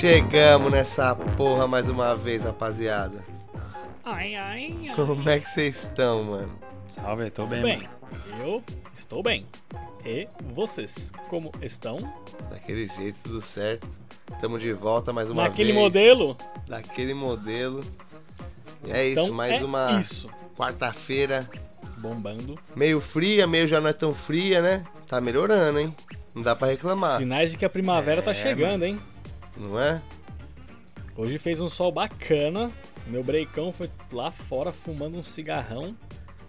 Chegamos nessa porra mais uma vez, rapaziada. Ai, ai, ai. Como é que vocês estão, mano? Salve, tô bem, Bem, mano. eu estou bem. E vocês, como estão? Daquele jeito, tudo certo. Tamo de volta mais uma Naquele vez. modelo? Daquele modelo. E é isso, então mais é uma Isso. quarta-feira. Bombando. Meio fria, meio já não é tão fria, né? Tá melhorando, hein? Não dá pra reclamar, Sinais de que a primavera tá É, chegando, hein? Não é? Hoje fez um sol bacana. Meu breicão foi lá fora fumando um cigarrão,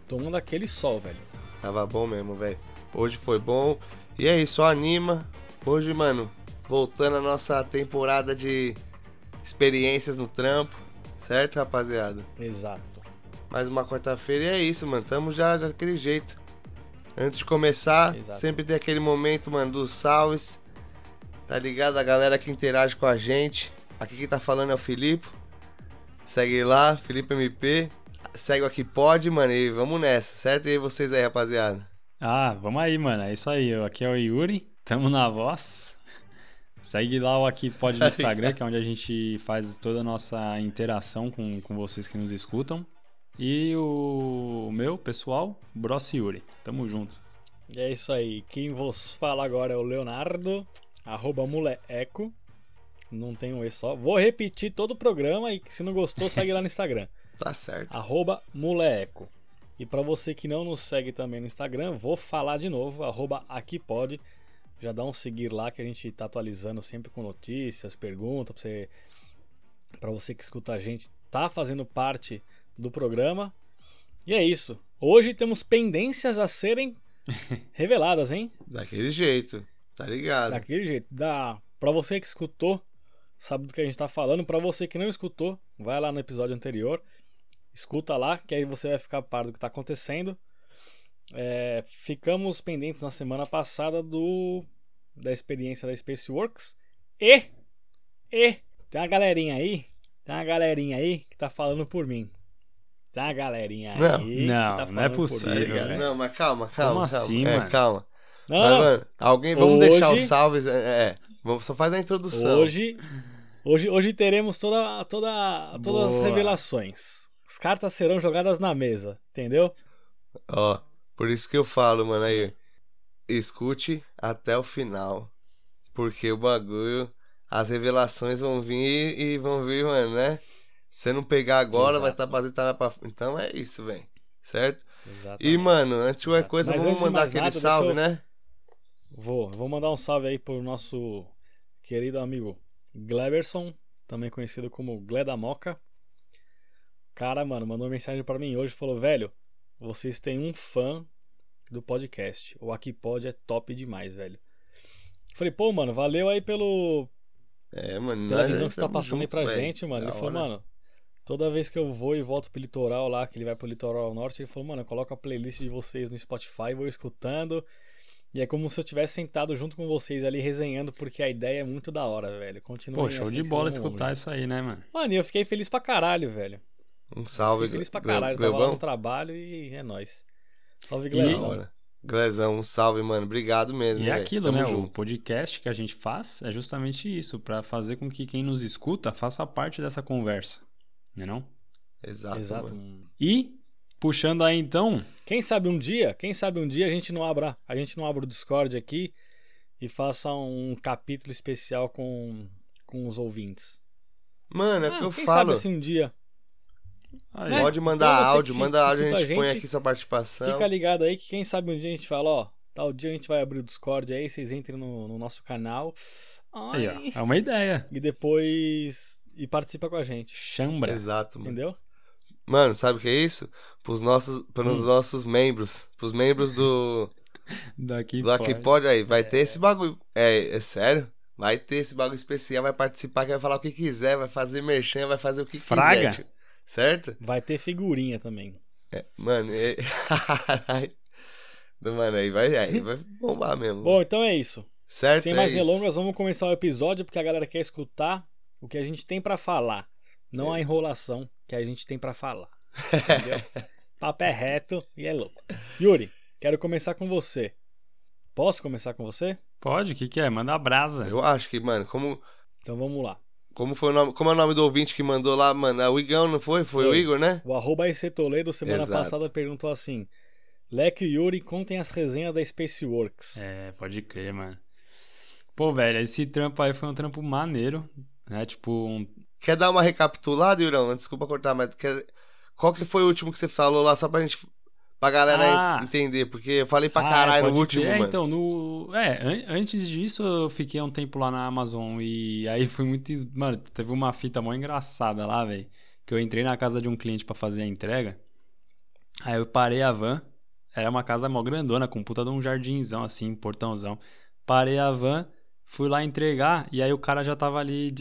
tomando aquele sol, velho. Tava bom mesmo, velho. Hoje foi bom. E é isso, só anima. Hoje, mano, voltando a nossa temporada de experiências no trampo. Certo, rapaziada? Exato. Mais uma quarta-feira e é isso, mano. Tamo já daquele jeito. Antes de começar, Exato. sempre tem aquele momento, mano, dos salves. Tá ligado? A galera que interage com a gente. Aqui quem tá falando é o Filipe. Segue lá, Felipe MP. Segue o Aqui Pode, mano. E vamos nessa, certo? E aí vocês aí, rapaziada? Ah, vamos aí, mano. É isso aí. Eu- Aqui é o Yuri. Tamo na voz. Segue lá o Aqui Pode no Instagram, que é onde a gente faz toda a nossa interação com, com vocês que nos escutam. E o meu, pessoal, Bros Yuri. Tamo junto. E é isso aí. Quem vos fala agora é o Leonardo, arroba muleeco. Não tem um E só. Vou repetir todo o programa e se não gostou, segue lá no Instagram. Tá certo. arroba muleeco. E para você que não nos segue também no Instagram, vou falar de novo, arroba aqui pode. Já dá um seguir lá que a gente tá atualizando sempre com notícias, perguntas, pra você, pra você que escuta a gente, tá fazendo parte do programa. E é isso. Hoje temos pendências a serem reveladas, hein? Daquele jeito. Tá ligado? Daquele jeito. Da... Pra você que escutou, sabe do que a gente tá falando. Pra você que não escutou, vai lá no episódio anterior. Escuta lá, que aí você vai ficar par do que tá acontecendo. É, ficamos pendentes na semana passada do da experiência da Spaceworks. E, e tem uma galerinha aí, tem uma galerinha aí que tá falando por mim. Tem uma galerinha aí Não, que não, tá não é Tá possível, mim. ligado? velho. Não, mas calma, calma. Como calma. assim, é, mano? calma. Não, Mas, mano, alguém, vamos Hoje- deixar os salves. É, é. Vamos, só faz a introdução. Hoje, hoje, hoje teremos toda, toda, todas as Boa. revelações. As cartas serão jogadas na mesa, entendeu? Ó, por isso que eu falo, mano, aí. Escute até o final. Porque o bagulho, as revelações vão vir e vão vir, mano, né? Se você não pegar agora, vai estar Exato. tá pra. Então é isso, velho. Certo? Exatamente. E, mano, antes de qualquer Exato. coisa, Mas vamos mandar aquele nada, salve, eu- né? Vou, vou mandar um salve aí pro nosso querido amigo Gleberson, também conhecido como Gleda Moca. Cara, mano, mandou mensagem pra mim hoje falou: velho, vocês têm um fã do podcast. O Aqui Pod é top demais, velho. Falei, pô, mano, valeu aí pelo, É, mano. pela visão que você tá passando aí junto, pra velho. gente, mano. Da Ele falou, hora. mano, toda vez que eu vou e volto pro litoral lá, que ele vai pro litoral norte, ele falou, mano, coloca a playlist de vocês no Spotify, vou escutando. E é como se eu tivesse sentado junto com vocês ali resenhando, porque a ideia é muito da hora, velho. Continua Pô, show de bola escutar isso aí, né, mano? Mano, e eu fiquei feliz pra caralho, velho. Um salve, Fiquei feliz pra caralho. Tava lá Glebão. no trabalho e é nóis. Salve, Glezão. Glezão, um salve, mano. Obrigado mesmo. E é velho. aquilo, Tamo né? O junto. podcast que a gente faz é justamente isso, pra fazer com que quem nos escuta faça parte dessa conversa. Né não? Exato. Exato. mano. E, puxando aí então, Quem sabe um dia, quem sabe um dia a gente não abra, a gente não abra o Discord aqui e faça um capítulo especial com, com os ouvintes. Mano, é o Ah, que eu quem falo. sabe assim um dia. aí, Né? Pode mandar Então áudio, que manda áudio, a gente, a põe gente, aqui sua participação. Fica ligado aí que quem sabe um dia a gente fala, ó, tal dia a gente vai abrir o Discord aí, vocês entrem no, no nosso canal. aí, Ai. ó, é uma ideia. E depois e participa com a gente, Chambra. Exato, mano. entendeu? Mano, sabe o que é isso? Pros nossos, pros Hum. nossos membros. Pros membros do, Daqui do Aqui pode. Pode aí. Vai ter esse bagulho. É, é sério? Vai ter esse bagulho especial, vai participar, que vai falar o que quiser, vai fazer merchan, vai fazer o que Fraga. quiser. tio. Certo? Vai ter figurinha também. É, mano, é... Mano, aí vai, aí vai bombar mesmo. Bom, então é isso. certo? Sem é mais isso. delongas, vamos começar o episódio porque a galera quer escutar o que a gente tem pra falar, não a enrolação que a gente tem pra falar. Entendeu? Papo é reto e é louco. Yuri, quero começar com você. Posso começar com você? Pode, o que, que é? Manda a brasa. Eu acho que, mano, como. Então vamos lá. Como, foi o nome, como é o nome do ouvinte que mandou lá, mano? É o Igão, não foi? Foi, o. Igor, né? O arroba IC Toledo semana Exato. passada perguntou assim: Leque e Yuri contem as resenhas da Spaceworks. É, pode crer, mano. Pô, velho, esse trampo aí foi um trampo maneiro, né? Tipo, um... Quer dar uma recapitulada, Yurão? Desculpa cortar, mas quer... qual que foi o último que você falou lá, só pra gente. Pra galera Ah. entender, porque eu falei pra Ah, caralho no pode último. É, mano. então, no... É, an- antes disso eu fiquei um tempo lá na Amazon e aí foi muito... Mano, teve uma fita mó engraçada lá, velho, que eu entrei na casa de um cliente pra fazer a entrega, aí eu parei a van, era uma casa mó grandona, com puta de um jardinzão, assim, portãozão. Parei a van, fui lá entregar e aí o cara já tava ali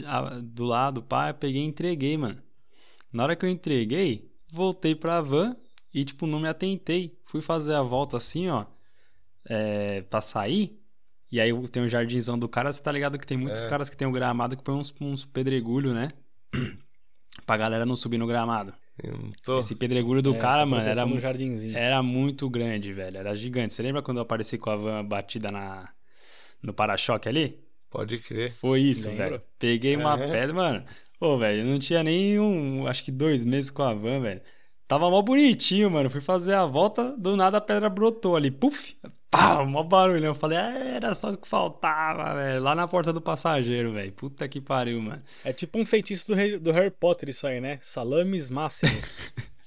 do lado, pá, eu peguei e entreguei, mano. Na hora que eu entreguei, voltei pra van e, tipo, não me atentei. Fui fazer a volta assim, ó, é, pra sair. E aí tem o jardinzão do cara, você tá ligado que tem muitos É. caras que tem o gramado que põe uns, uns pedregulho, né? pra galera não subir no gramado. Tô. Esse pedregulho do É, cara, tá mano, era, mu- jardinzinho. era muito grande, velho. Era gigante. Você lembra quando eu apareci com a van batida na, no para-choque ali? Pode crer. Foi isso, velho. Peguei uma É. pedra, mano. Ô, velho, eu não tinha nem um, acho que dois meses com a van, velho. Tava mó bonitinho, mano. Fui fazer a volta, do nada a pedra brotou ali. Puf! Pau! Mó barulho. Eu falei, "Ah, era só o que faltava, velho. Lá na porta do passageiro, velho. Puta que pariu, mano. É tipo um feitiço do, Rei- do Harry Potter, isso aí, né? Salames máximos.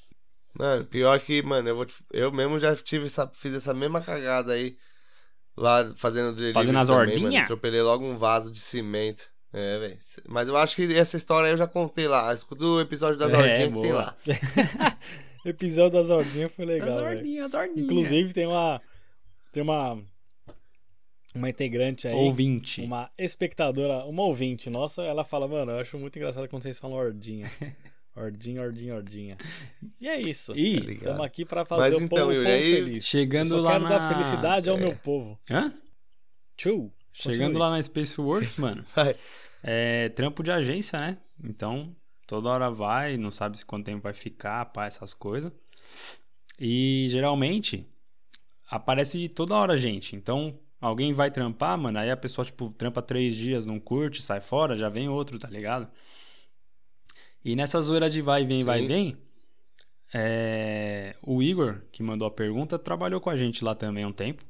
Mano, pior que, mano, eu, vou te- eu mesmo já tive essa, fiz essa mesma cagada aí. Lá fazendo delivery Fazendo as também, ordinha? mano. Atropelei logo um vaso de cimento. É, velho. Mas eu acho que essa história aí eu já contei lá. Escuta o episódio das É, ordinhas que tem boa. lá. Episódio das ordinhas foi legal, as ordinhas, as ordinhas. Inclusive tem uma tem uma uma integrante aí, Ouvinte. uma espectadora, uma ouvinte nossa, ela fala, mano, eu acho muito engraçado quando vocês falam ordinha. Ordinha, ordinha, ordinha. E é isso. Tá E? Estamos aqui pra fazer Mas o então, povo, Yuri, povo aí, feliz. chegando eu só lá quero na- dar felicidade ao É. meu povo. hã? Tchau. Chegando lá na Spaceworks, mano. Vai. É trampo de agência, né? Então, toda hora vai, não sabe se quanto tempo vai ficar, pá, essas coisas. E geralmente aparece de toda hora gente. Então, alguém vai trampar, mano, aí a pessoa, tipo, trampa três dias, não curte, sai fora, já vem outro, tá ligado? E nessa zoeira de vai, vem, vai, Sim. vem, é, o Igor, que mandou a pergunta, trabalhou com a gente lá também um tempo.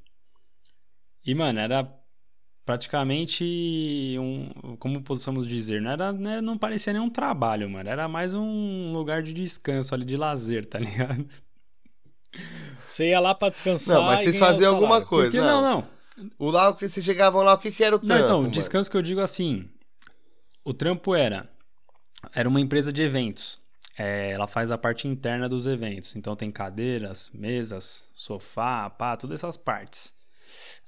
E, mano, era praticamente um. Como possamos dizer? Não, era, né, não parecia nem um trabalho, mano. Era mais um lugar de descanso ali, de lazer, tá ligado? Você ia lá pra descansar Não, mas vocês faziam alguma coisa. Porque não. não, não. O lá, o que vocês chegavam lá, o que, que era o Não, trampo? então, mano? descanso que eu digo assim. O trampo era. Era uma empresa de eventos. É, ela faz a parte interna dos eventos. Então tem cadeiras, mesas, sofá, pá, todas essas partes.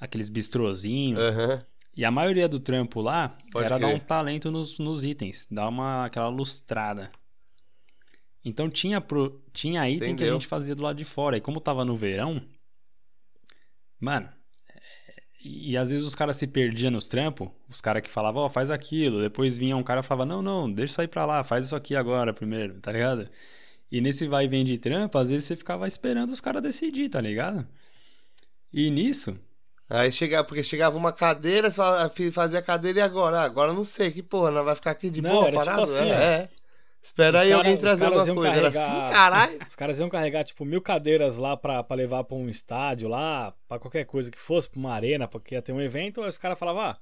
Aqueles bistrozinhos. Aham. E a maioria do trampo lá Pode era dar crer. um talento nos, nos itens, dar uma aquela lustrada. Então tinha, pro, tinha item que a Entendeu. gente fazia do lado de fora. E como tava no verão, mano, e, e às vezes os caras se perdiam nos trampos, os caras que falavam, ó, faz aquilo. Depois vinha um cara e falava, não, não, deixa aí pra lá, faz isso aqui agora primeiro, tá ligado? E nesse vai e vem de trampo, às vezes você ficava esperando os caras decidir, tá ligado? E nisso, Aí chegava, porque chegava uma cadeira, só fi- fazia a cadeira e agora? Ah, agora não sei, que porra, nós vai ficar aqui de Não, boa, era tipo parado? assim, é, é. Espera Os aí cara- alguém trazer alguma coisa. Era carregar- assim, caralho. Os caras iam carregar, tipo, mil cadeiras lá pra, pra levar pra um estádio lá, pra qualquer coisa que fosse, pra uma arena, porque ia ter um evento. Aí os caras falavam, ah,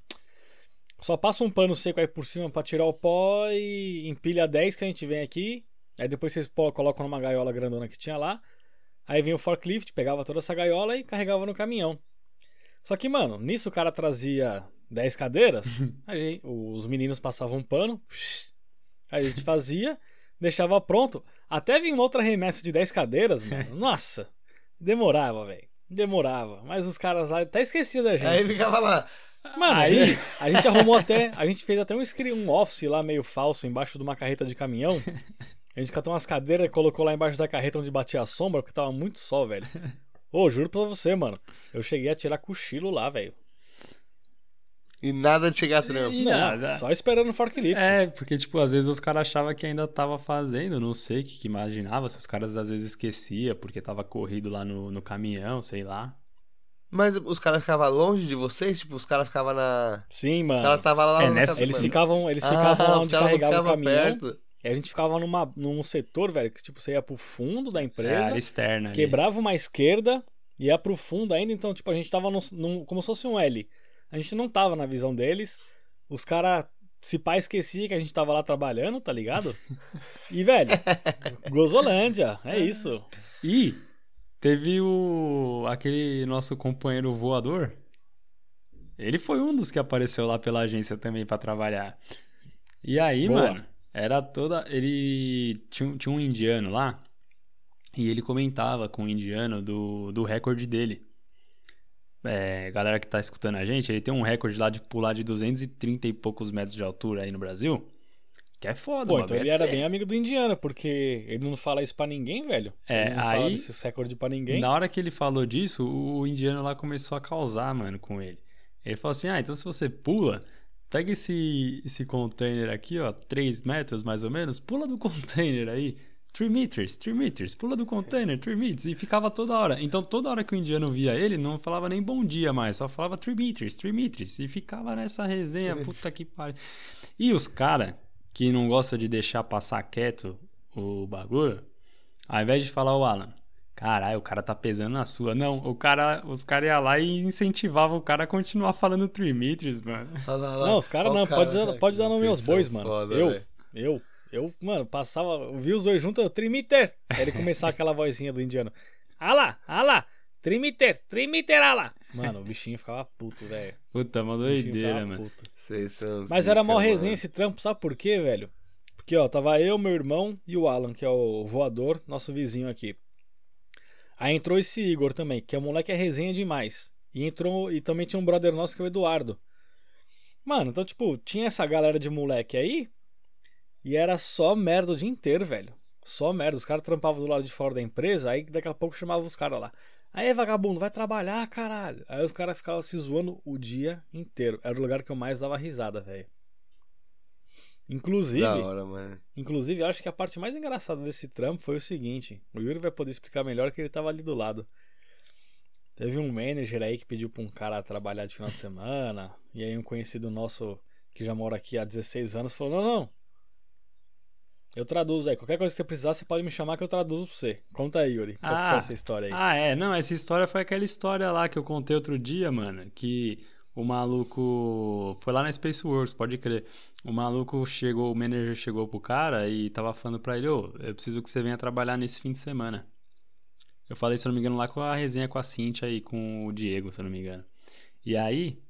só passa um pano seco aí por cima pra tirar o pó e empilha 10 que a gente vem aqui. Aí depois vocês colocam numa gaiola grandona que tinha lá. Aí vinha o forklift, pegava toda essa gaiola e carregava no caminhão. Só que, mano, nisso o cara trazia 10 cadeiras, a gente- os meninos passavam um pano, aí a gente fazia, deixava pronto. Até vir uma outra remessa de 10 cadeiras, mano. Nossa, demorava, velho. Demorava. Mas os caras lá até esqueciam da gente. Aí ficava lá. Mano, a Aí- gente, a gente arrumou até. A gente fez até um, um office lá meio falso embaixo de uma carreta de caminhão. A gente catou umas cadeiras e colocou lá embaixo da carreta onde batia a sombra, porque tava muito sol, velho. Ô, juro pra você, mano. Eu cheguei a tirar cochilo lá, velho. E nada de chegar a trampo. E- Não, Ah, só esperando o forklift. É, porque, tipo, às vezes os caras achavam que ainda tava fazendo, não sei o que, que imaginava, se os caras às vezes esquecia porque tava corrido lá no, no caminhão, sei lá. Mas os caras ficavam longe de vocês? Tipo, os caras ficavam na. Sim, Os mano. caras estavam lá É, na nessa- casa- Eles mano. ficavam, eles Ah, ficavam os onde caras não carregava o caminhão. perto. E a gente ficava numa, num setor, velho, que tipo, você ia pro fundo da É, empresa, área externa. ali. quebrava uma esquerda, ia pro fundo ainda, então, tipo, a gente tava num, num- como se fosse um L. A gente não tava na visão deles. Os caras, se pá, esquecia que a gente tava lá trabalhando, tá ligado? E, velho, Gozolândia, é isso. E teve o aquele nosso companheiro voador. Ele foi um dos que apareceu lá pela agência também pra trabalhar. E aí, Boa. mano, era toda. Ele tinha, um- tinha um indiano lá. E ele comentava com o indiano do, do recorde dele. É, galera que tá escutando a gente, ele tem um recorde lá de pular de 230 e poucos metros de altura aí no Brasil. Que é foda, Pô, então ele era bem amigo do indiano, porque ele não fala isso pra ninguém, velho. É, ele não fala aí- desses recordes pra ninguém. Na hora que ele falou disso, o indiano lá começou a causar, mano, com ele. Ele falou assim: ah, então se você pula, pega esse, esse container aqui, ó, 3 metros mais ou menos, pula do container aí. 3 meters, 3 meters, pula do container, 3 meters. E ficava toda hora. Então toda hora que o indiano via ele, não falava nem bom dia mais, só falava 3 meters, 3 meters. E ficava nessa resenha, puta que pariu. E os caras que não gostam de deixar passar quieto o bagulho, ao invés de falar o Alan, caralho, o cara tá pesando na sua. Não, o cara, os caras iam lá e incentivavam o cara a continuar falando 3 meters, mano. Lá, lá. Não, os caras não, cara, pode, dar- velho, pode dar nome aos bois, mano. foda, eu, velho. eu, eu, mano, passava, eu vi os dois juntos, eu, trimiter. Aí ele começava aquela vozinha do indiano. Ah lá, ah lá, trimiter, trimiter, ah lá. Mano, o bichinho ficava puto, velho. Puta, uma O bichinho doideira, mano. puto. Vocês são Mas era mó resenha esse trampo, sabe por quê, velho? Porque, ó, tava eu, meu irmão e o Alan, que é o voador, nosso vizinho aqui. Aí entrou esse Igor também, que é moleque é resenha demais. E entrou e também tinha um brother nosso que é o Eduardo. Mano, então, tipo, tinha essa galera de moleque aí e era só merda o dia inteiro, velho. Só merda. Os caras trampavam do lado de fora da empresa, aí daqui a pouco chamavam os caras lá. Aí, vagabundo, vai trabalhar, caralho. Aí os caras ficavam se zoando o dia inteiro. Era o lugar que eu mais dava risada, velho. Inclusive, Da hora, mano. inclusive, eu acho que a parte mais engraçada desse trampo foi o seguinte: o Yuri vai poder explicar melhor que ele tava ali do lado. Teve um manager aí que pediu pra um cara trabalhar de final de semana, e aí um conhecido nosso que já mora aqui há 16 anos falou: Não, não. Eu traduzo aí. Qualquer coisa que você precisar, você pode me chamar que eu traduzo pra você. Conta aí, Yuri. Qual que Ah, foi essa história aí? Ah, é. Não, essa história foi aquela história lá que eu contei outro dia, mano. Que o maluco. Foi lá na Space Works, pode crer. O maluco chegou, o manager chegou pro cara e tava falando pra ele: Ô, eu preciso que você venha trabalhar nesse fim de semana. Eu falei, se eu não me engano, lá com a resenha com a Cintia e com o Diego, se eu não me engano. E aí,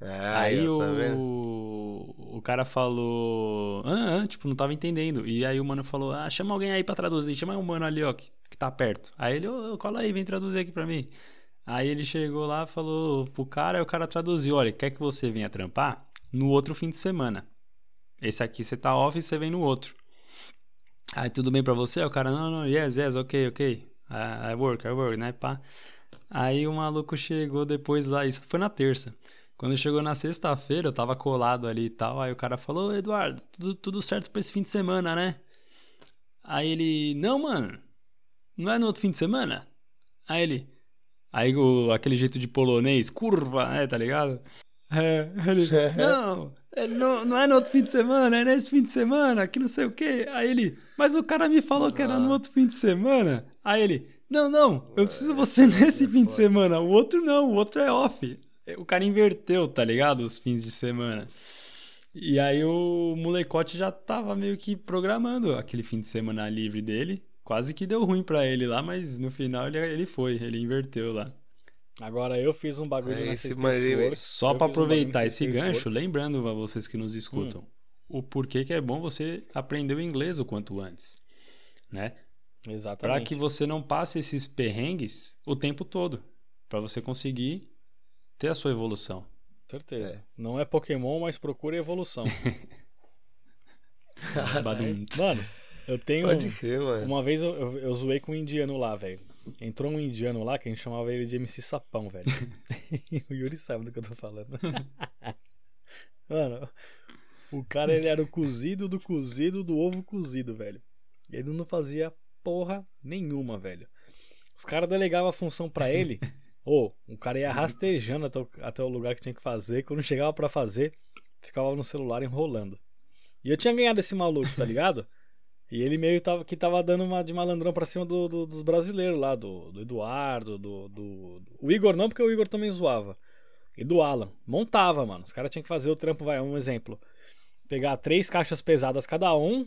É, Aí tá o, o cara falou. Ah, ah, tipo, não tava entendendo. E aí o mano falou: Ah, chama alguém aí pra traduzir. Chama um mano ali, ó, que, que tá perto. Aí ele, ô, cola aí, vem traduzir aqui pra mim. Aí ele chegou lá, falou pro cara, e o cara traduziu: Olha, quer que você venha trampar no outro fim de semana? Esse aqui você tá off e você vem no outro. Aí tudo bem pra você? Aí o cara, não, não, yes, yes, ok, ok. I, I work, I work, né, pá. Aí o maluco chegou depois lá, isso foi na terça. Quando chegou na sexta-feira, eu tava colado ali e tal. Aí o cara falou: Eduardo, tudo, tudo certo pra esse fim de semana, né? Aí ele: Não, mano, não é no outro fim de semana? Aí ele: Aí o, aquele jeito de polonês, curva, né, tá ligado? É, ele: Não, é, não, não é no outro fim de semana, é nesse fim de semana, que não sei o quê. Aí ele: Mas o cara me falou que era no outro fim de semana. Aí ele: Não, não, eu preciso você nesse fim de semana. O outro não, o outro é off. O cara inverteu, tá ligado? Os fins de semana. E aí o molecote já tava meio que programando aquele fim de semana livre dele. Quase que deu ruim pra ele lá, mas no final ele, ele foi, ele inverteu lá. Agora eu fiz um bagulho É, nessa esse Space maneiro aí. Works. Só pra um bagulho aproveitar nessa esse gancho, Works. lembrando a vocês que nos escutam, o porquê que é bom você aprender o inglês o quanto antes, né? Pra Exatamente. que você não passe esses perrengues o tempo todo, Pra você conseguir ter a sua evolução. Certeza. Não é Pokémon, mas procure evolução. Mano, eu tenho. Pode crer, mano. Uma vez eu, eu, eu zoei com um indiano lá, velho. Entrou um indiano lá que a gente chamava ele de MC Sapão, velho. o Yuri sabe do que eu tô falando. Mano, o cara ele era o cozido do cozido do ovo cozido, velho. E ele não fazia porra nenhuma, velho. Os caras delegavam a função pra ele Ô, o cara ia rastejando até o, até o lugar que tinha que fazer. Quando chegava pra fazer, ficava no celular enrolando. E eu tinha ganhado esse maluco, tá ligado? E ele meio tava, que tava dando uma de malandrão pra cima do, do- dos brasileiros lá, do, do Eduardo, do, do. O Igor não, porque o Igor também zoava. E do Alan. Montava, mano. Os caras tinham que fazer o trampo, vai, um exemplo. Pegar três caixas pesadas cada um.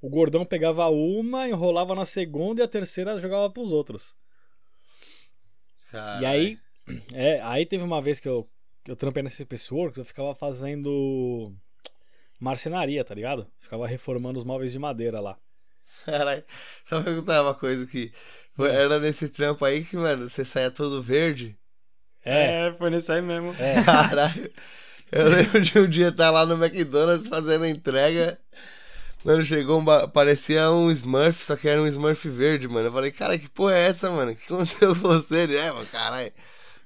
O gordão pegava uma, enrolava na segunda e a terceira jogava pros outros. E aí, é, aí teve uma vez que eu, que eu trampei nesse pessoa que eu ficava fazendo marcenaria, tá ligado? Ficava reformando os móveis de madeira lá. Caralho, só perguntar uma coisa que foi- era nesse trampo aí que, mano, você saia todo verde. É, foi nesse aí mesmo. é. Caralho, eu lembro de um dia estar lá no McDonald's fazendo entrega. Mano, chegou um. ba- Parecia um Smurf, só que era um Smurf verde, mano. Eu falei, cara, que porra é essa, mano? O que aconteceu com você? Ele, é, mano, caralho.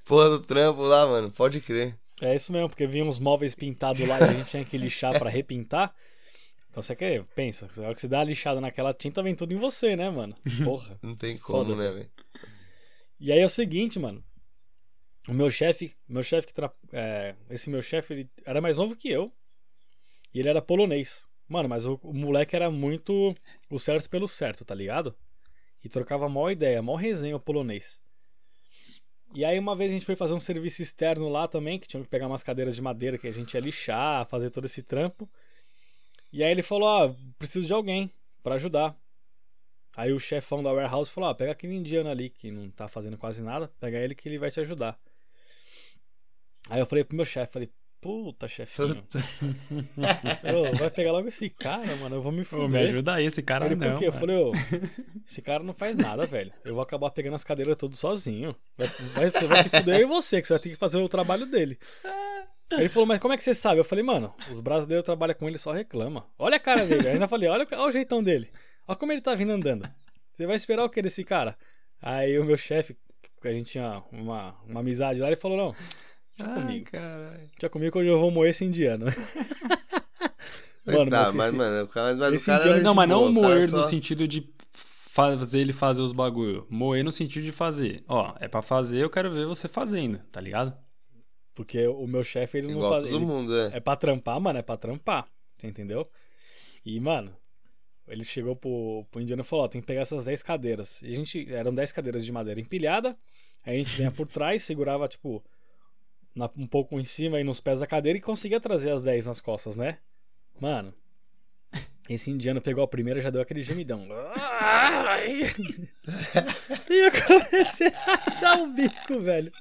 Porra do trampo lá, mano. Pode crer. É isso mesmo, porque vinha uns móveis pintados lá e a gente tinha que lixar pra repintar. Então você quer, pensa, na hora que você dá a lixada naquela tinta, vem tudo em você, né, mano? Porra. Não tem como, Foda, né, velho? E aí é o seguinte, mano. O meu chefe, meu chefe que tra... é, esse meu chefe, ele era mais novo que eu. E ele era polonês. Mano, mas o, o moleque era muito o certo pelo certo, tá ligado? E trocava mó ideia, mó resenha o polonês. E aí uma vez a gente foi fazer um serviço externo lá também, que tinha que pegar umas cadeiras de madeira que a gente ia lixar, fazer todo esse trampo. E aí ele falou: "Ah, preciso de alguém pra ajudar". Aí o chefão da warehouse falou: "Ah, pega aquele indiano ali que não tá fazendo quase nada, pega ele que ele vai te ajudar". Aí eu falei pro meu chefe, falei: "Puta, chefinho. Ô, vai pegar logo esse cara, mano, eu vou me Ô, fuder". me ajuda aí, esse cara Ele, não. por quê? Eu falei, ô, esse cara não faz nada, velho. Eu vou acabar pegando as cadeiras todas sozinho. Vai, vai, você vai se fuder e você, que você vai ter que fazer o trabalho dele. Aí Ele falou, mas como é que você sabe? Eu falei, mano, os brasileiros trabalham com ele só reclama. Olha a cara dele. Aí eu ainda falei, olha, olha o jeitão dele. Olha como ele tá vindo andando. Você vai esperar o que desse cara? Aí o meu chefe, que a gente tinha uma, uma amizade lá, ele falou, não, deixa Ai, comigo. caralho. Deixa comigo que hoje eu vou moer esse indiano. Mano, tá, mas mas, esse- mano, cara, mas esse o cara indiano- Não, mas não boa, o cara moer só- no sentido de fazer ele fazer os bagulho. Moer no sentido de fazer. Ó, é pra fazer, eu quero ver você fazendo, tá ligado? Porque o meu chefe, ele não Igual faz. todo ele- mundo, né? É pra trampar, mano, é pra trampar. Você entendeu? E, mano, ele chegou pro, pro indiano e falou: Ó, tem que pegar essas 10 cadeiras. E a gente. Eram 10 cadeiras de madeira empilhada. Aí a gente vinha por trás, segurava, tipo, na- um pouco em cima e nos pés da cadeira e conseguia trazer as 10 nas costas, né? Mano. Esse indiano pegou a primeira e já deu aquele gemidão. E eu comecei a achar o bico, velho.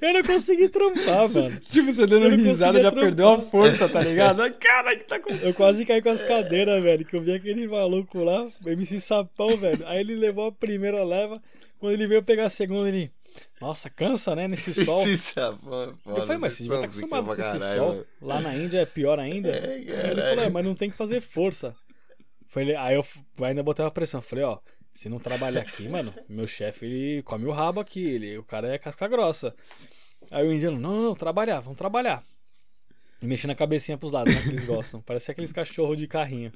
Eu não consegui trampar, mano. Tipo, você dando risada já trampar. perdeu a força, tá ligado? Cara, que tá com. Eu quase caí com as cadeiras, velho. Que eu vi aquele maluco lá, MC Sapão, velho. Aí ele levou a primeira leva. Quando ele veio pegar a segunda, ele. Nossa, cansa, né? Nesse sol. Esse sapão é foda, Eu falei, mas você devia estar esse acostumado com esse caralho, sol. mano. Lá na Índia é pior ainda. É, Aí ele falou, é, mas não tem que fazer força. Ele- Aí eu ainda botei uma pressão. Falei, ó, se não trabalhar aqui, mano, meu chefe ele come o rabo aqui. Ele, o cara é casca grossa. Aí o indiano, não, não, não, trabalhar, vamos trabalhar. E mexendo a cabecinha pros lados, né? Que eles gostam. Parece aqueles cachorros de carrinho.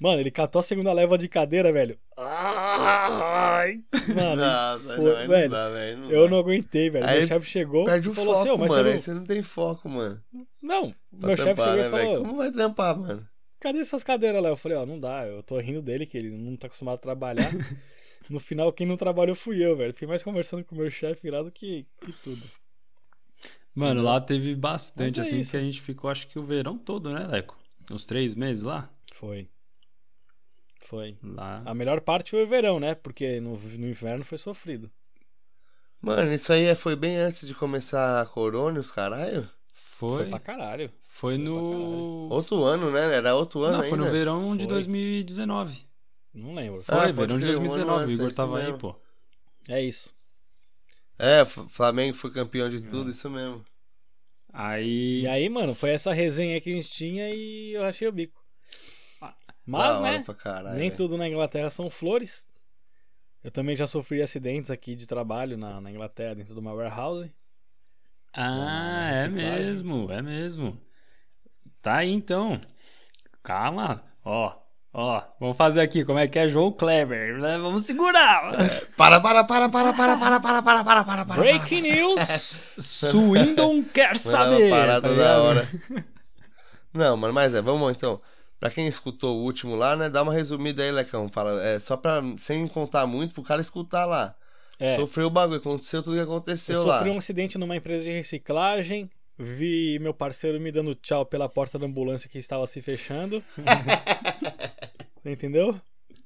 Mano, ele catou a segunda leva de cadeira, velho. Ai! Mano, Nossa, foi- não, aí não velho, dá, velho. não eu dá. não aguentei, velho. Aí meu chefe chegou Perde o falou foco, assim, "Ô, mas mano. você não... você não tem foco, mano. Não, Pra meu chefe chegou né, e falou, velho? Como vai trampar, mano? cadê essas cadeiras lá? Eu falei, ó, não dá, eu tô rindo dele, que ele não tá acostumado a trabalhar. no final, quem não trabalhou fui eu, velho. Fui mais conversando com o meu chefe lá do que, que tudo. Mano, lá teve bastante, é assim, isso. que a gente ficou, acho que o verão todo, né, Leco? Uns três meses lá? Foi. Foi. Lá. A melhor parte foi o verão, né? Porque no, no inverno foi sofrido. Mano, isso aí é- foi bem antes de começar a corona, e os caralho? Foi, Foi. pra caralho. Foi pra no. Outro ano, né? Era outro ano Não, foi no verão de Foi. 2019. Não lembro. Foi, Ah, verão de crer, um ano 2019. O é Igor isso tava aí, mesmo. pô. É isso. É, Flamengo foi campeão de É. tudo, isso mesmo. Aí. E aí, mano, foi essa resenha que a gente tinha e eu achei o bico. Mas, né? caralho, Nem tudo na Inglaterra são flores. Eu também já sofri acidentes aqui de trabalho na, na Inglaterra, dentro de uma warehouse. Ah, é mesmo, é mesmo. Tá aí então. Calma, ó. Ó, vamos fazer aqui, como é que é João Kleber? né? Vamos segurar. Para, para, para, para, para, para, para, para, para, para, para. Breaking news! Swindon quer é saber. uma parada tá da hora. Não, mano, mas é, vamos então. Pra quem escutou o último lá, né, dá uma resumida aí, Lecão. Fala, é, só pra, sem contar muito, pro cara escutar lá. É, Sofreu o bagulho, aconteceu tudo que aconteceu eu lá. sofri um acidente numa empresa de reciclagem. Vi meu parceiro me dando tchau pela porta da ambulância que estava se fechando. Entendeu?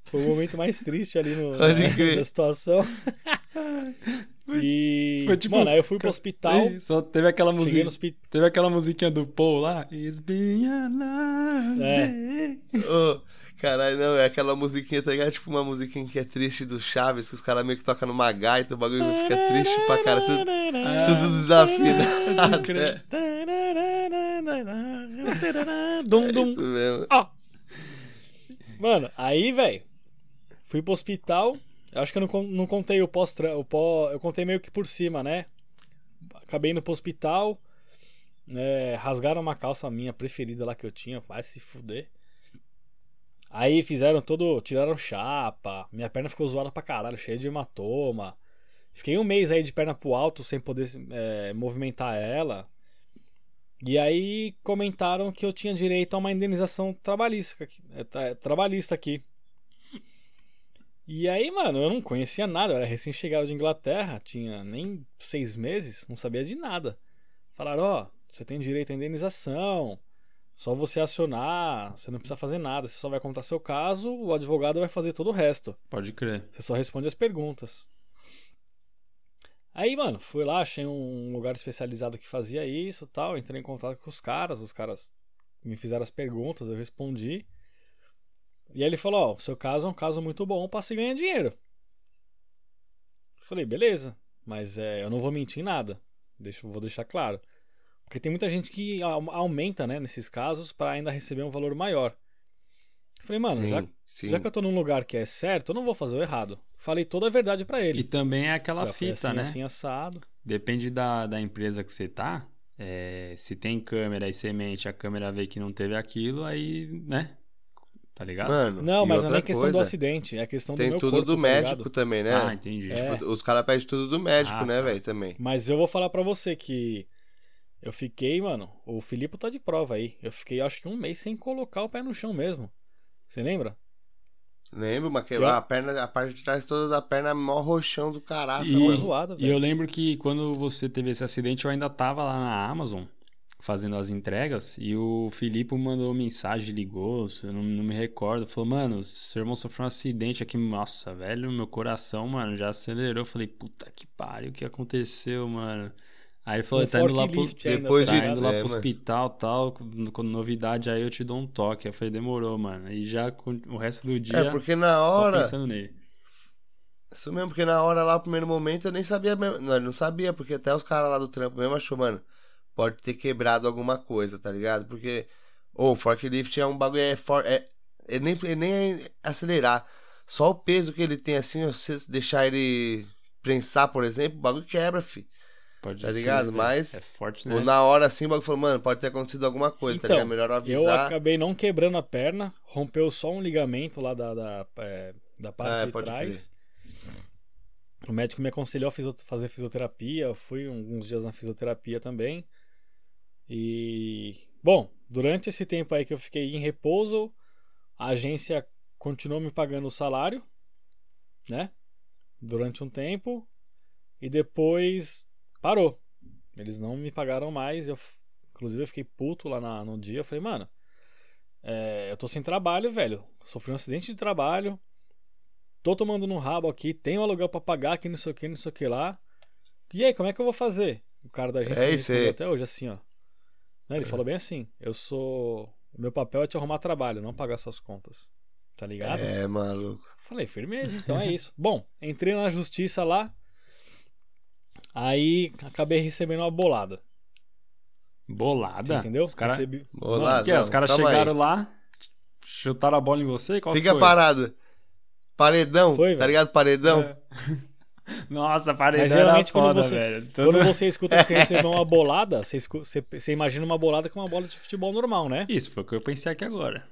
Foi o momento mais triste ali no, crer. da situação. E. Foi tipo- mano, aí eu fui pro hospital. Só teve aquela música. no hospital. Teve aquela musiquinha do Paul lá. It's been a long É. day. Ô, caralho, não, é aquela musiquinha, tá ligado? Tipo uma musiquinha que é triste do Chaves, que os caras meio que tocam numa gaita, o bagulho fica triste pra cara, tudo, tudo desafinado. Crer. Dum, dum. Isso mesmo. Ó. Mano, aí, velho, fui pro hospital. Acho que eu não, não contei o pós o pó, Eu contei meio que por cima, né? Acabei indo pro hospital. é, rasgaram uma calça minha preferida lá que eu tinha. Vai se fuder. Aí fizeram todo. Tiraram chapa. Minha perna ficou zoada pra caralho, cheia de hematoma. Fiquei um mês aí de perna pro alto sem poder é, movimentar ela. E aí comentaram que eu tinha direito a uma indenização trabalhista, é, tra- trabalhista aqui. E aí, mano, eu não conhecia nada, eu era recém-chegado de Inglaterra, tinha nem seis meses, não sabia de nada. Falaram, ó, você tem direito à indenização, só você acionar, você não precisa fazer nada, você só vai contar seu caso, o advogado vai fazer todo o resto. Pode crer. Você só responde as perguntas. Aí, mano, fui lá, achei um lugar especializado que fazia isso e tal. Entrei em contato com os caras, os caras me fizeram as perguntas, eu respondi. E aí ele falou: Ó, o seu caso é um caso muito bom pra se ganhar dinheiro. Falei, beleza, mas é, eu não vou mentir em nada. Deixa, vou deixar claro. Porque tem muita gente que au- aumenta, né, nesses casos pra ainda receber um valor maior. Falei, mano, sim, já sim. já que eu tô num lugar que é certo, eu não vou fazer o errado. Falei toda a verdade pra ele. E também é aquela foi fita, assim, né? assim, assado. Depende da, da empresa que você tá. é, se tem câmera e semente, a câmera vê que não teve aquilo, aí, né? Tá ligado? Mano, Não, mas não é nem questão do coisa, acidente, é questão do Tem meu tudo corpo, do tá médico ligado? também, né? Ah, entendi. É. Tipo, os caras pedem tudo do médico, Ah, né, tá. velho, também. Mas eu vou falar pra você que eu fiquei, mano, o Filipe tá de prova aí. Eu fiquei acho que um mês sem colocar o pé no chão mesmo. Você lembra? Lembro, mas que Eu- a perna, a parte de trás toda da perna, mó roxão do caraça, E- mano. zoada, E eu lembro que quando você teve esse acidente, eu ainda tava lá na Amazon fazendo as entregas e o Filipe mandou mensagem, ligou, eu não, não me recordo, falou, mano, seu irmão sofreu um acidente aqui, nossa, velho, meu coração, mano, já acelerou. Eu falei, puta que pariu, o que aconteceu, mano? Aí ele falou, Um tá indo lá pro, Depois tá de- indo lá É, pro hospital tal, com novidade aí eu te dou um toque. Eu falei, demorou, mano. E já com o resto do dia, É, porque na só hora. pensando nele. Isso mesmo, porque na hora lá, no primeiro momento, eu nem sabia mesmo. Não, eu não sabia, porque até os caras lá do trampo mesmo achou, mano, pode ter quebrado alguma coisa, tá ligado? Porque. O forklift é um bagulho. É, for, é, ele, nem, ele nem é acelerar. Só o peso que ele tem assim, você deixar ele prensar, por exemplo, o bagulho quebra, fi. Pode Tá crer, ligado? velho. Mas- É forte, né? Ou na hora assim, o bagulho falou, mano, pode ter acontecido alguma coisa, tá Então, ligado? Melhor Eu avisar. acabei não quebrando a perna, rompeu só um ligamento lá da, da, é, da parte Ah, de trás. O médico me aconselhou a fazer fisioterapia, eu fui alguns dias na fisioterapia também. E. Bom, durante esse tempo aí que eu fiquei em repouso, a agência continuou me pagando o salário, né? Durante um tempo. E depois parou. Eles não me pagaram mais. Eu, inclusive, eu fiquei puto lá na- no dia. Eu falei, mano, é, eu tô sem trabalho, velho. Sofri um acidente de trabalho. Tô tomando no rabo aqui. Tenho aluguel pra pagar aqui, não sei o que, não sei o que lá. E aí, como é que eu vou fazer? O cara da agência É me aí. até hoje assim, ó. Né, Ele falou bem assim: Eu sou. O meu papel é te arrumar trabalho, não pagar suas contas. Tá ligado? É, maluco. Falei, firmeza, então é isso. Bom, entrei na justiça lá. Aí acabei recebendo uma bolada. Bolada? Entendeu? Os caras. Recebi... Bolada. Quê? Os caras calma aí. chegaram lá, chutaram a bola em você? Qual Fica foi? parado. Paredão, Foi, tá ligado? Paredão. É. Nossa, paredão Mas era geralmente quando foda, você- velho. Quando Todo- você escuta que você recebeu uma bolada, você, escu- você- você imagina uma bolada com uma bola de futebol normal, né? Isso foi o que eu pensei aqui agora.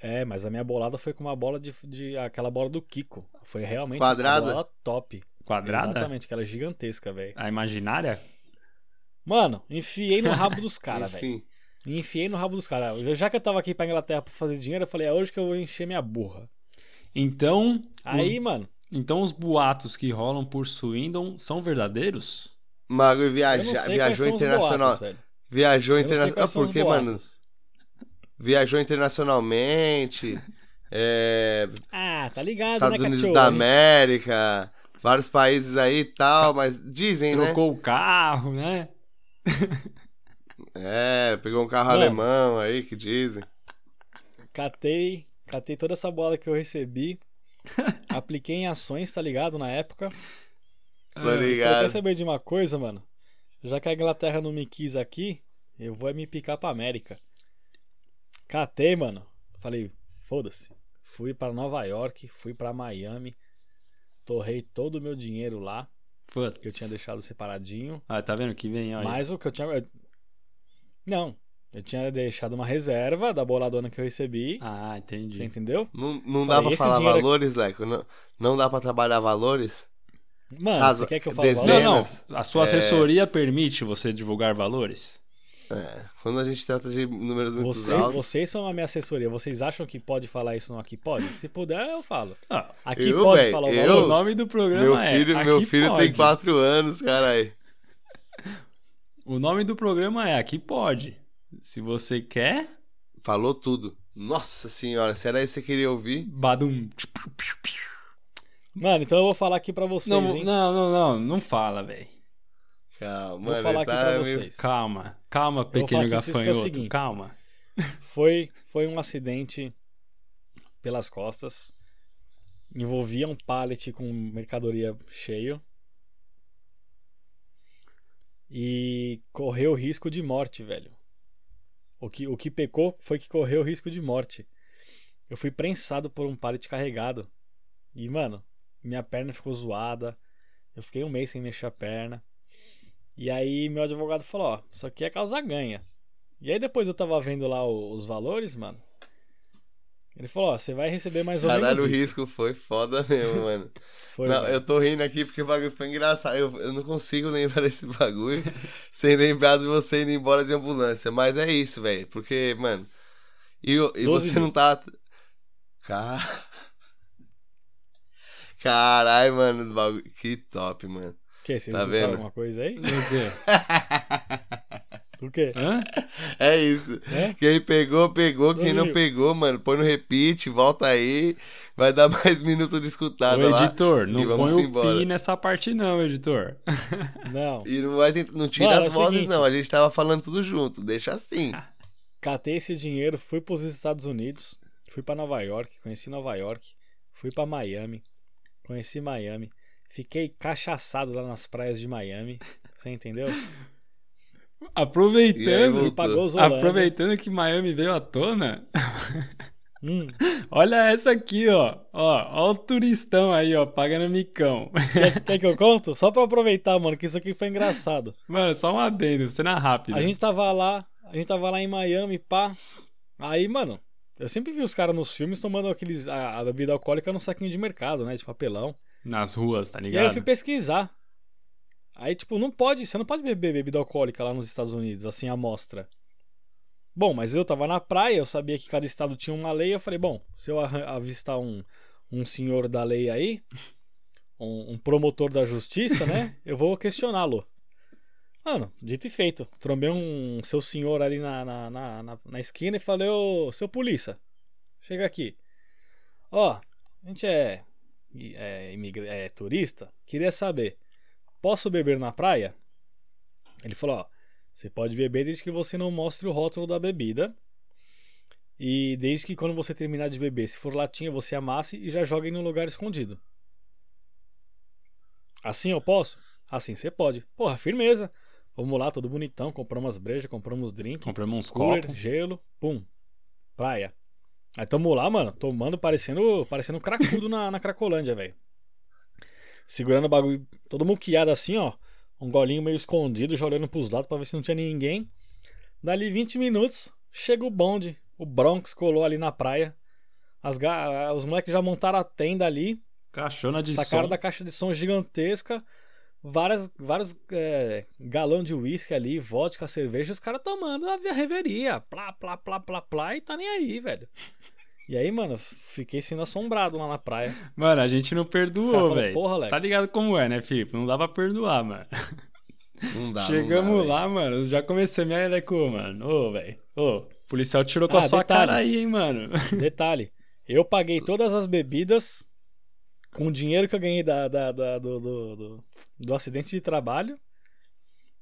É, É, mas a minha bolada foi com uma bola de, de aquela bola do Kiko. Foi realmente Quadrada? uma bola top. Quadrada? Exatamente, aquela gigantesca, velho. A imaginária? Mano, enfiei no rabo dos caras, velho. Enfiei no rabo dos caras. Já que eu tava aqui pra Inglaterra pra fazer dinheiro, eu falei, é hoje que eu vou encher minha burra. Então, Aí, os, mano, então os boatos que rolam por Swindon são verdadeiros? Mago viaja, viajou internacional. boatos, viajou internacional. os Porque, mano, viajou internacionalmente. é, Ah, tá ligado, Estados né, Unidos cachorro? da América, vários países aí e tal, mas dizem, né? Trocou o carro, né? É, pegou um carro Mano. alemão aí que dizem. Catei, catei toda essa bola que eu recebi. apliquei em ações, tá ligado? Na época. Tá ligado? quer saber de uma coisa, mano? Já que a Inglaterra não me quis aqui, eu vou é me picar pra América. Catei, mano. Falei, foda-se. Fui pra Nova York, fui pra Miami. Torrei todo o meu dinheiro lá, Putz. que eu tinha deixado separadinho. Ah, tá vendo que vem, olha. Mais o que eu tinha. Não, eu tinha deixado uma reserva da boladona que eu recebi. Ah, entendi. Você entendeu? Não, não dá Falei, pra esse falar dinheiro aqui- valores, Leco? Não, não dá pra trabalhar valores? Mano, Casa- você quer que eu fale valor? Não, não. A sua é- assessoria permite você divulgar valores? É, quando a gente trata de números muito Você, altos... vocês são a minha assessoria. Vocês acham que pode falar isso no Aqui Pode? Se puder, eu falo. Ah, Aqui Eu, pode véi, falar o eu- valor? o nome do programa Meu é filho, meu Aqui filho Pode. tem 4 anos, caralho. O nome do programa é Aqui Pode. Se você quer, Falou tudo. Nossa senhora, se era isso que você queria ouvir? badum. Mano, então eu vou falar aqui pra vocês, Não, não, hein? não, não, não fala, velho. Calma, Vou mano, falar aqui tá pra meio- vocês. Calma, calma, pequeno é gafanhoto, seguinte. calma. Foi, foi um acidente pelas costas. Envolvia um pallet com mercadoria cheio. E correu risco de morte, velho. O que, o que pecou foi que correu risco de morte. Eu fui prensado por um pallet carregado. E, mano, minha perna ficou zoada. Eu fiquei um mês sem mexer a perna. E aí meu advogado falou, ó, isso aqui é causa ganha. E aí depois eu tava vendo lá os valores, mano. Ele falou, ó, você vai receber mais ou Caralho, o menos risco foi foda mesmo, mano. Foi, não, velho. eu tô rindo aqui porque o bagulho foi engraçado. Eu, eu não consigo lembrar desse bagulho sem lembrar de você indo embora de ambulância. Mas é isso, velho. Porque, mano. E, e 12 você não tá. Car... Caralho, mano. o bagulho- Que top, mano. Que, vocês Tá vendo? alguma coisa aí? O quê? O quê? Hã? É isso. É? Quem pegou, pegou. Quem não pegou, mano, põe no repeat, volta aí. Vai dar mais minutos de escutada Ô, lá. editor, não vamos põe o embora. pi nessa parte não, editor. Não. E não vai tentar, não tira Mano, é as o vozes, seguinte. não. A gente tava falando tudo junto. Deixa assim. Catei esse dinheiro, fui pros Estados Unidos, fui pra Nova York, conheci Nova York, fui pra Miami, conheci Miami, fiquei cachaçado lá nas praias de Miami, você entendeu? Aí, Aproveitando, aproveitando que Miami veio à tona, Hum, olha essa aqui, ó. Ó, ó o turistão aí, ó, pagando micão. quer, quer que eu conto? Só pra aproveitar, mano, que isso aqui foi engraçado. Mano, só um adendo, cena rápida. A gente tava lá, a gente tava lá em Miami, pá. Aí, mano, eu sempre vi os caras nos filmes tomando aqueles a, a bebida alcoólica num saquinho de mercado, né, de papelão. Nas ruas, tá E aí eu ligado? fui pesquisar. Aí, tipo, não pode, você não pode beber bebida alcoólica lá nos Estados Unidos, assim, à mostra. Bom, mas eu tava na praia, eu sabia que cada estado tinha uma lei, eu falei, bom, se eu avistar um, um senhor da lei aí, um, um promotor da justiça, né, eu vou questioná-lo. Mano, dito e feito, trombei um seu senhor ali na, na, na, na- na esquina e falei, ô, seu polícia, chega aqui. Ó, a gente é, é, imigra- é turista, queria saber, posso beber na praia? Ele falou, ó, você pode beber desde que você não mostre o rótulo da bebida. E desde que quando você terminar de beber, se for latinha, você amasse e já jogue em um lugar escondido. Assim eu posso? Assim você pode. Porra, firmeza. Vamos lá, todo bonitão. Compramos as brejas, compramos drink, Compramos uns cooler, copos. gelo, pum. Praia. Aí tamo lá, mano, tomando, parecendo, parecendo cracudo na, na Cracolândia, velho. Segurando o bagulho, todo muqueado assim, ó. Um golinho meio escondido, já olhando pros lados pra ver se não tinha ninguém. Dali 20 minutos, chega o bonde. O Bronx colou ali na praia. As ga- Os moleques já montaram a tenda ali, Caixona de sacaram som. da caixa de som gigantesca, várias, vários é, galão de uísque ali, vodka, cerveja, os caras tomando a reveria. Plá, plá, plá, plá, plá, e tá nem aí, velho. E aí, mano, fiquei sendo assombrado lá na praia. Mano, a gente não perdoou, velho. "Porra, Você Leco." Tá ligado como é, né, Felipe? Não dá pra perdoar, mano. Não dá. Chegamos não dá, lá, mano. Já comecei a me Leco, mano. Ô, velho. Ô, o policial tirou com Ah, a sua detalhe. cara aí, hein, mano. Detalhe, eu paguei todas as bebidas com o dinheiro que eu ganhei da, da- da- do, do, do, do acidente de trabalho.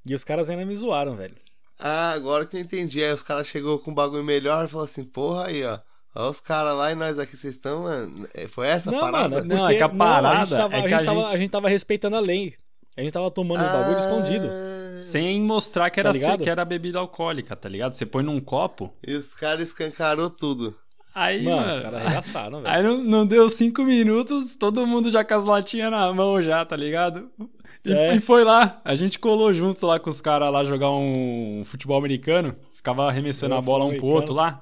E os caras ainda me zoaram, velho. Ah, agora que eu entendi. Aí os caras chegou com um bagulho melhor e falou assim, porra aí, ó. Olha os caras lá e nós aqui, vocês estão, mano. É, Foi essa a não, parada? mano, Não, porque- é que a a gente parada tava, é a gente a tava- gente- a gente tava respeitando a lei. A gente tava tomando os bagulho escondido. Ah, Sem mostrar que era, Tá que era bebida alcoólica, tá ligado? Você põe num copo, E os caras escancarou tudo. aí, Mano, mano. os caras arregaçaram, velho. Aí não, não deu cinco minutos, todo mundo já com as latinhas na mão já, tá ligado? E, É. e foi lá, a gente colou junto lá com os caras lá jogar um futebol americano, ficava arremessando É, a bola um pro outro lá.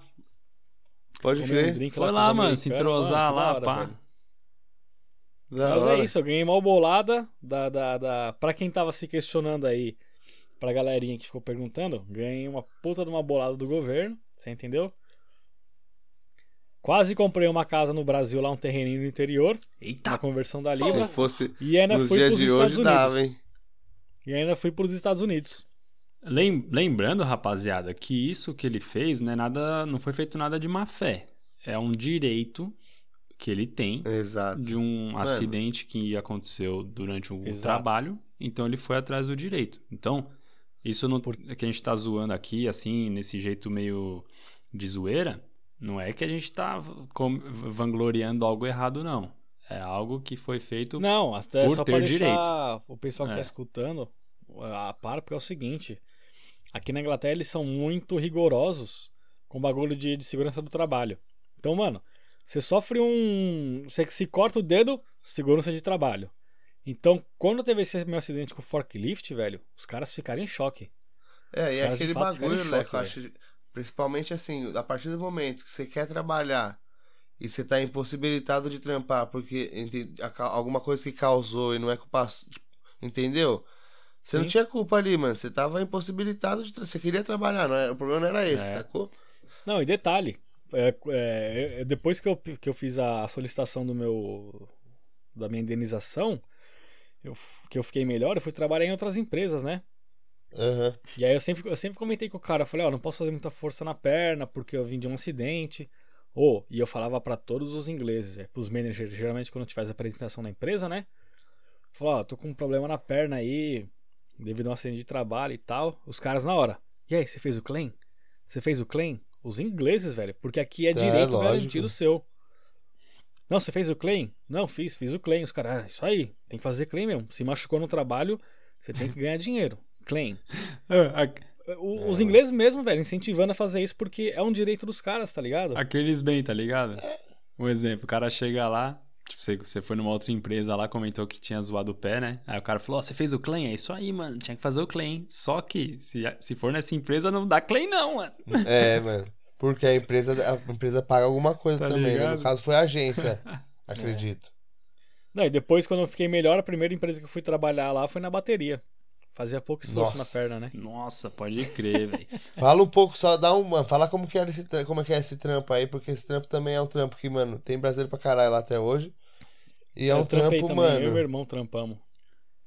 Pode um crer. drink Foi lá, os mano, se entrosar mano, lá, hora, pá. Mas hora. é isso, eu ganhei mal bolada da, da, da... Pra quem tava se questionando aí, pra galerinha que ficou perguntando, ganhei uma puta de uma bolada do governo, você entendeu? Quase comprei uma casa no Brasil, lá um terreninho no interior, Eita! na conversão da Libra, Se fosse e ainda nos fui dias pros de Estados hoje, Unidos. dava, hein? E ainda fui pros Estados Unidos. Lem- Lembrando, rapaziada, que isso que ele fez não é nada, não foi feito nada de má fé. É um direito que ele tem Exato. de um acidente que aconteceu durante o Exato. trabalho, então ele foi atrás do direito. Então, isso não, que a gente tá zoando aqui, assim, nesse jeito meio de zoeira, não é que a gente tá com- vangloriando algo errado, não. É algo que foi feito. Não, até por só ter pra deixar o pessoal que É. tá escutando a par, porque é o seguinte: aqui na Inglaterra eles são muito rigorosos com bagulho de, de segurança do trabalho. Então, mano, você sofre um. Você se corta o dedo, segurança de trabalho. Então, quando teve esse meu acidente com o forklift, velho, os caras ficaram em choque. É, Os e caras, de aquele fato, bagulho, né? choque, acho, principalmente assim, a partir do momento que você quer trabalhar e você tá impossibilitado de trampar porque alguma coisa que causou e não é culpa. su- Entendeu? Você não Sim. tinha culpa ali, mano. Você tava impossibilitado de. Você queria trabalhar, não era, o problema não era esse, É. sacou? Não, e detalhe, é, é, é, depois que eu, que eu fiz a solicitação do meu da minha indenização, eu, que eu fiquei melhor, eu fui trabalhar em outras empresas, né? Aham. E aí eu sempre, eu sempre comentei com o cara, eu falei, ó, não posso fazer muita força na perna porque eu vim de um acidente. Ou, e eu falava pra todos os ingleses, é, pros managers, geralmente quando tivesse apresentação na empresa, né? Falou, ó, tô com um problema na perna aí, devido a um acidente de trabalho e tal. Os caras na hora, e aí, você fez o claim? Você fez o claim? Os ingleses, velho, porque aqui é É, direito lógico. garantido seu. Não, você fez o claim? Não, fiz, fiz o claim. Os caras, ah, isso aí, tem que fazer claim mesmo. Se machucou no trabalho, você tem que ganhar dinheiro. Claim. A- O- É, Os ingleses mesmo, velho, incentivando a fazer isso porque é um direito dos caras, tá ligado? Aqueles bem, tá ligado? Um exemplo, o cara chega lá, tipo, você, você foi numa outra empresa lá, comentou que tinha zoado o pé, né? Aí o cara falou, ó, você fez o claim? É isso aí, mano, tinha que fazer o claim. Só que, se, se for nessa empresa, não dá claim não, mano. É, mano. Porque a empresa, a empresa paga alguma coisa Tá também, né? No caso foi a agência, acredito. Não, e depois, quando eu fiquei melhor, a primeira empresa que eu fui trabalhar lá foi na bateria. Fazia pouco esforço Nossa. na perna, né? Nossa, pode crer, velho. Fala um pouco, só dá uma. Fala como que, era esse, como é que é esse trampo aí, porque esse trampo também é um trampo que, mano, tem brasileiro pra caralho lá até hoje. E é eu um trampo, também, eu e meu mano. irmão trampamos.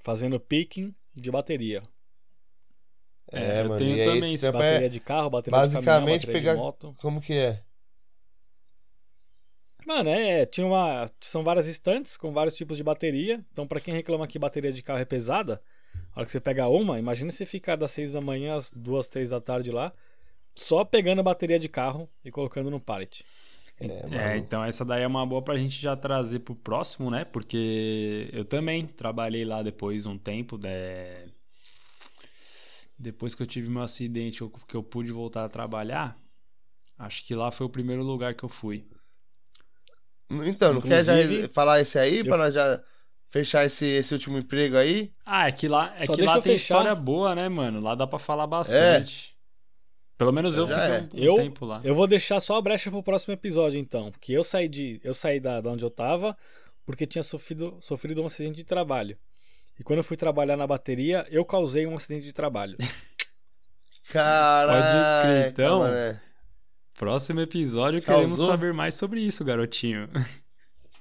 Fazendo picking de bateria. É, eu mano. tenho E também esse bateria é. de carro, bateria de caminhão, basicamente bateria pegar- de moto. Como que é? Mano, é, tinha uma. São várias estantes com vários tipos de bateria. Então, pra quem reclama que bateria de carro é pesada, a hora que você pega uma, imagina você ficar das 6 da manhã às 2, 3 da tarde lá, só pegando a bateria de carro e colocando no pallet. É, É, então essa daí é uma boa pra gente já trazer pro próximo, né? Porque eu também trabalhei lá depois um tempo, né? Depois que eu tive meu acidente, eu- que eu pude voltar a trabalhar, acho que lá foi o primeiro lugar que eu fui. Então, não quer já Inclusive, falar esse aí eu- pra nós já fechar esse, esse último emprego aí? Ah, é que lá, é Só que lá tem fechar. história boa, né, mano? Lá dá pra falar bastante. Pelo menos eu Já fiquei é. um, um Eu- tempo lá. Eu vou deixar só a brecha pro próximo episódio, então. Porque eu saí de. Eu saí da, da onde eu tava porque tinha sofrido, sofrido um acidente de trabalho. E quando eu fui trabalhar na bateria, eu causei um acidente de trabalho. Caralho. crer, então. Próximo episódio Causou? queremos saber mais sobre isso, garotinho.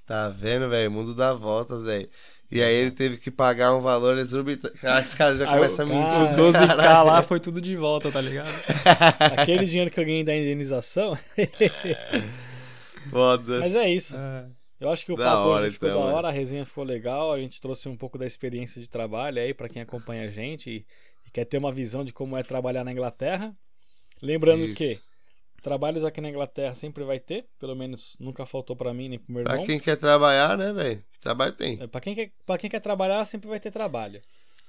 Tá vendo, velho? Mundo dá voltas, velho. E aí ele teve que pagar um valor exorbitante. Cara, esse cara já Aí começa a mentir. Os 12k lá foi tudo de volta, tá ligado? Aquele dinheiro que eu ganhei da indenização. Foda. Mas é isso. Eu acho que o Da papo hora, hoje ficou então, da mano. hora, a resenha ficou legal, a gente trouxe um pouco da experiência de trabalho aí pra quem acompanha a gente e, e quer ter uma visão de como é trabalhar na Inglaterra. Lembrando Isso. que trabalhos aqui na Inglaterra sempre vai ter, pelo menos nunca faltou pra mim nem pro meu irmão. Pra quem quer trabalhar, né, velho? Trabalho tem. É, Pra quem, quer, pra quem quer trabalhar, sempre vai ter trabalho.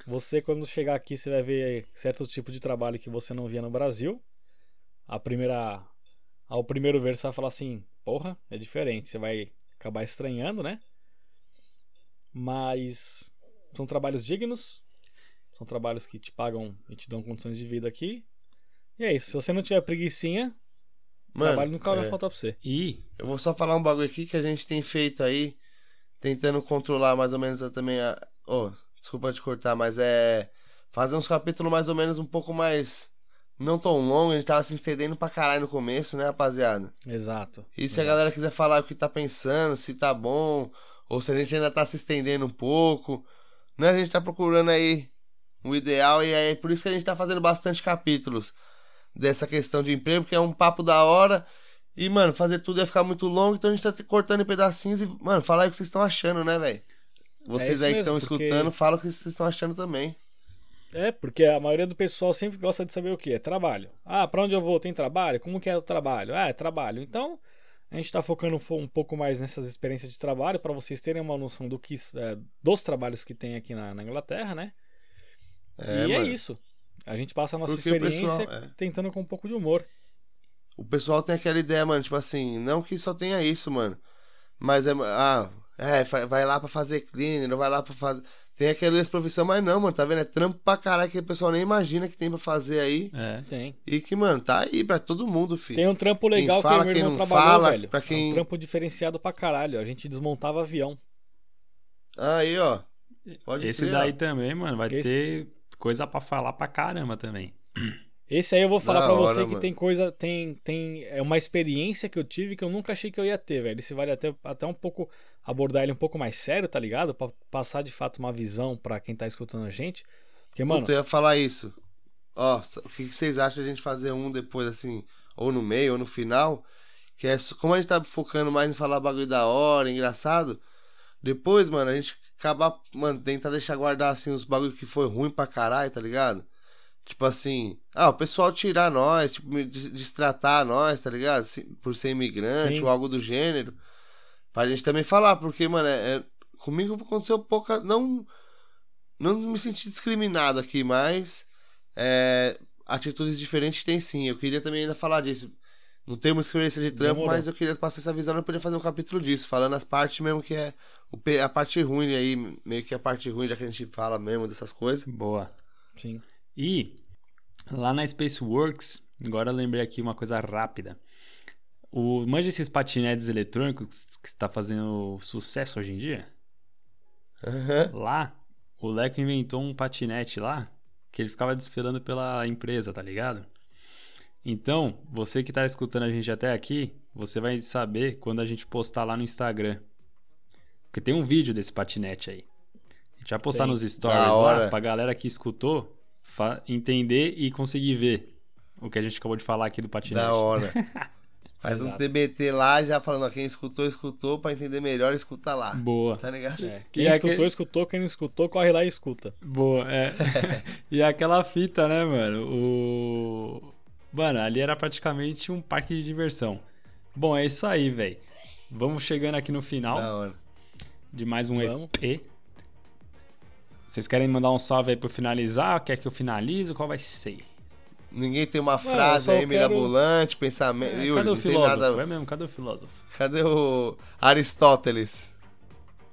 Você, quando chegar aqui, você vai ver certo tipo de trabalho que você não via no Brasil. A primeira. Ao primeiro ver, você vai falar assim: porra, é diferente. Você vai acabar estranhando, né? Mas são trabalhos dignos. São trabalhos que te pagam e te dão condições de vida aqui. E é isso. Se você não tiver preguicinha, trabalho nunca vai é. faltar pra você. E Eu vou só falar um bagulho aqui que a gente tem feito aí, tentando controlar mais ou menos a- também a. Oh, desculpa te cortar, mas é. Fazer uns capítulos mais ou menos um pouco mais. Não tão longo, a gente tava se estendendo pra caralho no começo, né, rapaziada? Exato. E se a galera quiser falar o que tá pensando, se tá bom, ou se a gente ainda tá se estendendo um pouco, né? A gente tá procurando aí o ideal e é por isso que a gente tá fazendo bastante capítulos dessa questão de emprego, porque é um papo da hora. E, mano, fazer tudo ia ficar muito longo, então a gente tá cortando em pedacinhos e, mano, falar aí o que vocês estão achando, né, velho? Vocês É aí que estão porque- escutando, falam o que vocês estão achando também. É, porque a maioria do pessoal sempre gosta de saber o que? É trabalho. Ah, pra onde eu vou? Tem trabalho? Como que é o trabalho? Ah, é trabalho. Então, a gente tá focando fo- um pouco mais nessas experiências de trabalho para vocês terem uma noção do que, é, dos trabalhos que tem aqui na, na Inglaterra, né? É, e é mano. isso. A gente passa a nossa Porque experiência pessoal- é. tentando com um pouco de humor. O pessoal tem aquela ideia, mano, tipo assim, não que só tenha isso, mano. Mas é. Ah, é, vai lá pra fazer cleaner, não vai lá pra fazer. Tem aquelas profissão, mas não, mano, tá vendo? É trampo pra caralho que o pessoal nem imagina que tem pra fazer aí. é. Tem. E que, mano, tá aí pra todo mundo, filho. Tem um trampo legal fala, que meu quem irmão não trabalhou, fala, velho. pra É quem- um trampo diferenciado pra caralho. A gente desmontava avião. Aí, ó. Pode Esse crer, daí também, mano, vai Esse- ter coisa pra falar pra caramba também. Esse aí eu vou falar hora, você que mano. tem coisa, tem, tem é uma experiência que eu tive que eu nunca achei que eu ia ter, velho. Esse vale até, até um pouco abordar ele um pouco mais sério, tá ligado? Pra passar de fato uma visão pra quem tá escutando a gente. Porque, mano, Puta, eu ia falar isso. Ó, o que vocês acham de a gente fazer um depois, assim, ou no meio, ou no final? Que é, como a gente tá focando mais em falar bagulho da hora, engraçado, depois, mano, a gente acabar, mano, tentar deixar guardar, assim, os bagulho que foi ruim pra caralho, tá ligado? Tipo assim, ah, o pessoal tirar nós, tipo, destratar nós, tá ligado? Por ser imigrante Sim. ou algo do gênero. Pra gente também falar, porque, mano, é, é- comigo aconteceu pouca. Não, não me senti discriminado aqui, mas é, atitudes diferentes tem sim. Eu queria também ainda falar disso. Não temos experiência de trampo, Demorou. mas eu queria passar essa visão. Eu poderia fazer um capítulo disso, falando as partes mesmo que é a parte ruim aí, meio que a parte ruim, já que a gente fala mesmo dessas coisas. Boa. sim. E lá na Spaceworks, agora eu lembrei aqui uma coisa rápida. O, manja esses patinetes eletrônicos que está fazendo sucesso hoje em dia? Lá, o Leco inventou um patinete lá que ele ficava desfilando pela empresa, tá ligado? Então, você que tá escutando a gente até aqui, você vai saber quando a gente postar lá no Instagram. Porque tem um vídeo desse patinete aí. A gente vai postar Tem. nos stories Da hora. lá pra galera que escutou entender e conseguir ver o que a gente acabou de falar aqui do patinete. Da hora. Faz um. TBT lá, já falando, ó, quem escutou, escutou, pra entender melhor, escuta lá. Boa. Tá ligado? É, Quem E escutou, escutou. Quem não escutou, corre lá e escuta. Boa, é. e aquela fita, né, mano? O. Mano, ali era praticamente um parque de diversão. Bom, é isso aí, velho. Vamos chegando aqui no final Da hora. De mais um Vamos. EP. Vocês querem mandar um salve aí pra eu finalizar? Quer que eu finalize? Qual vai ser? Ninguém tem uma eu frase aí quero- mirabolante, pensamento. É, Yuri, cadê o filósofo? nada. É mesmo, cadê o filósofo? Cadê o Aristóteles?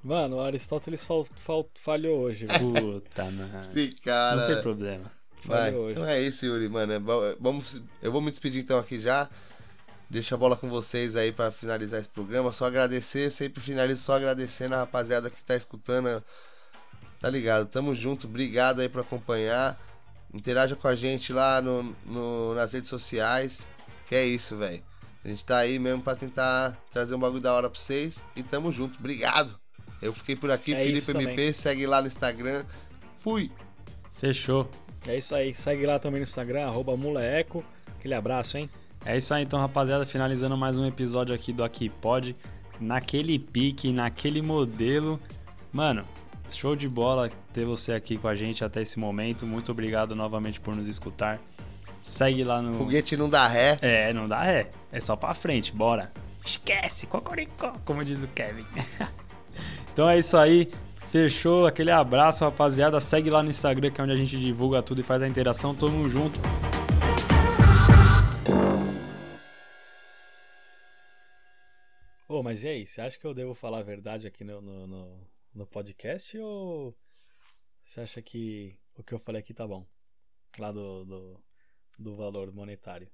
Mano, o Aristóteles fal- fal- falhou hoje. Puta, mano. Esse Não cara. tem problema. Vai. hoje. Então é isso, Yuri, mano. É Vamos, eu vou me despedir então aqui já. Deixa a bola com vocês aí pra finalizar esse programa. Só agradecer, sempre finalizo só agradecendo a rapaziada que tá escutando. Tá ligado? Tamo junto, obrigado aí por acompanhar. Interaja com a gente lá no, no- nas redes sociais. Que é isso, velho. A gente tá aí mesmo pra tentar trazer um bagulho da hora pra vocês. E tamo junto, obrigado. Eu fiquei por aqui, É Felipe MP, segue lá no Instagram. Fui! Fechou. É isso aí. Segue lá também no Instagram, arroba Mulaeco. Aquele abraço, hein? É isso aí então, rapaziada. Finalizando mais um episódio aqui do Aqui Pode. Naquele pique, naquele modelo. Mano, show de bola ter você aqui com a gente até esse momento. Muito obrigado novamente por nos escutar. Segue lá no. Foguete não dá ré. É, não dá ré. É só pra frente, bora. Esquece, cocoricó, como diz o Kevin. então é isso aí. Fechou. Aquele abraço, rapaziada. Segue lá no Instagram, que é onde a gente divulga tudo e faz a interação. Tamo junto. Mas e aí? Você acha que eu devo falar a verdade aqui no, no, no, no podcast ou você acha que o que eu falei aqui tá bom? Lá do, do, do valor monetário.